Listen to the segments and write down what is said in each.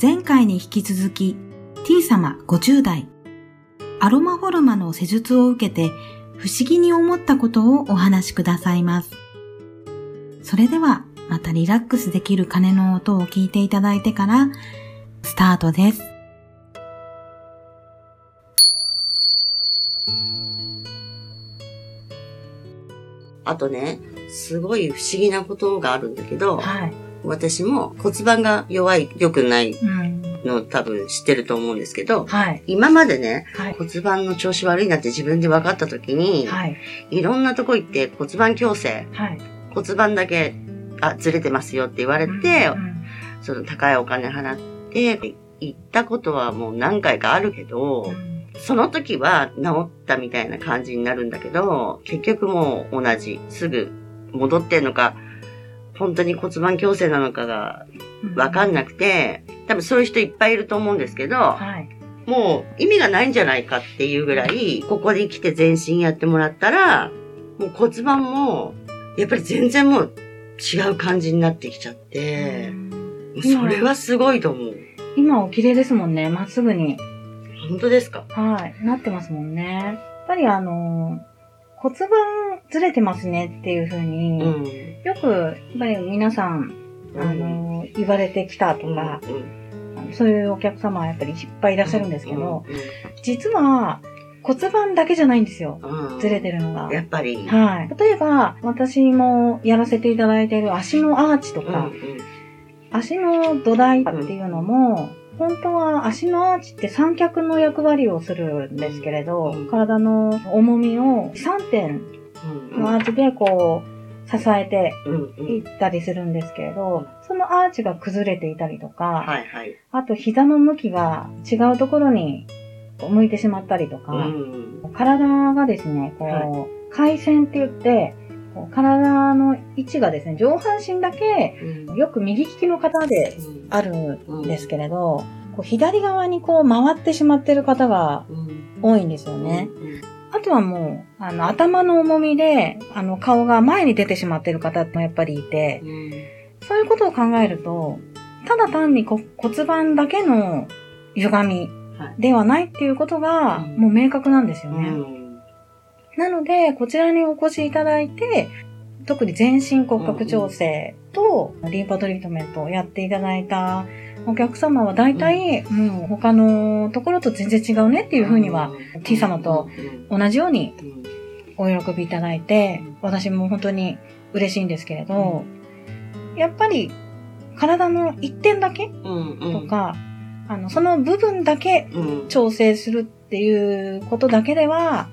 前回に引き続き T 様50代アロマフォルマの施術を受けて不思議に思ったことをお話しくださいます。それではまたリラックスできる鐘の音を聞いていただいてからスタートです。あとね、すごい不思議なことがあるんだけど、はい、私も骨盤が弱い、良くないの多分知ってると思うんですけど、はい、今までね、はい、骨盤の調子悪いなって自分で分かった時に、はい、いろんなとこ行って骨盤矯正、はい、骨盤だけあずれてますよって言われて、うんうん、その高いお金払って行ったことはもう何回かあるけど、うん。その時は治ったみたいな感じになるんだけど、結局もう同じ。すぐ戻ってんのか、本当に骨盤矯正なのかがわかんなくて、多分そういう人いっぱいいると思うんですけど、はい、もう意味がないんじゃないかっていうぐらい、ここに来て全身やってもらったら、もう骨盤も、やっぱり全然もう違う感じになってきちゃって、それはすごいと思う。今お綺麗ですもんね、まっすぐに。本当ですか？はい、なってますもんね。やっぱりあのー骨盤ずれてますねっていうふうに、うん、よく、やっぱり皆さん、あの、うん、言われてきたとか、うん、そういうお客様はやっぱりいっぱいいらっしゃるんですけど、実は、骨盤だけじゃないんですよ。ずれてるのが。やっぱり。はい。例えば、私もやらせていただいている足のアーチとか、足の土台っていうのも、本当は足のアーチって三脚の役割をするんですけれど、うん、体の重みを3点のアーチでこう支えていったりするんですけれど、そのアーチが崩れていたりとか、はいはい、あと膝の向きが違うところに向いてしまったりとか、うん、体がですね、こう、はい、回線って言って、体の位置がですね、上半身だけ、よく右利きの方であるんですけれど、こう左側にこう回ってしまってる方が多いんですよね。あとはもう、あの、頭の重みで、あの、顔が前に出てしまってる方もやっぱりいて、そういうことを考えると、ただ単に骨盤だけの歪みではないっていうことが、もう明確なんですよね。なので、こちらにお越しいただいて、特に全身骨格調整とリンパトリートメントをやっていただいたお客様は大体、うん、他のところと全然違うねっていうふうには、T 様と同じようにお喜びいただいて、私も本当に嬉しいんですけれど、やっぱり体の一点だけとか、あの、その部分だけ調整するっていうことだけでは、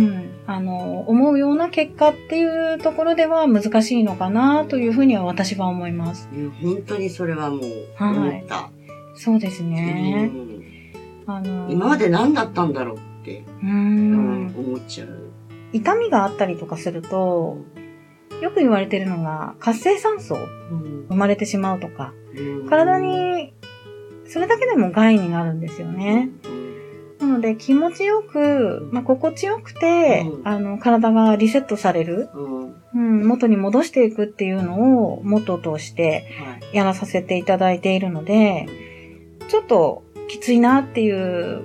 うん、あの、思うような結果っていうところでは難しいのかなというふうには私は思います。本当にそれはもう思った。はい、そうですね。あの今まで何だったんだろうって、うん、思っちゃう。痛みがあったりとかすると、よく言われてるのが活性酸素生まれてしまうとか、うん、体にそれだけでも害になるんですよね。うので気持ちよく、まあ、心地よくて、うん、あの、体がリセットされる、うん、うん、元に戻していくっていうのを元としてやらさせていただいているので、ちょっときついなっていう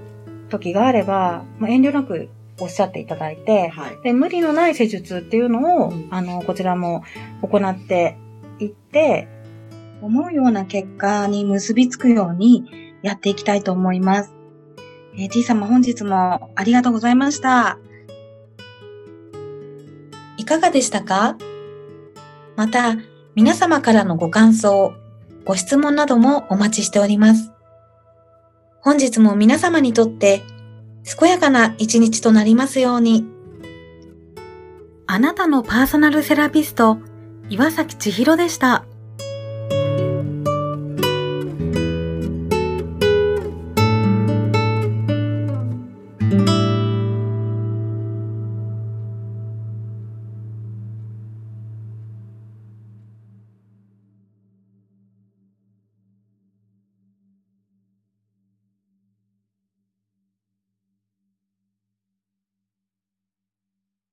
時があれば、まあ、遠慮なくおっしゃっていただいて、はい、で無理のない施術っていうのを、うん、あの、こちらも行っていって、思うような結果に結びつくようにやっていきたいと思います。えー、T 様本日もありがとうございました。いかがでしたか？また、皆様からのご感想、ご質問などもお待ちしております。本日も皆様にとって健やかな一日となりますように。あなたのパーソナルセラピスト、岩崎千尋でした。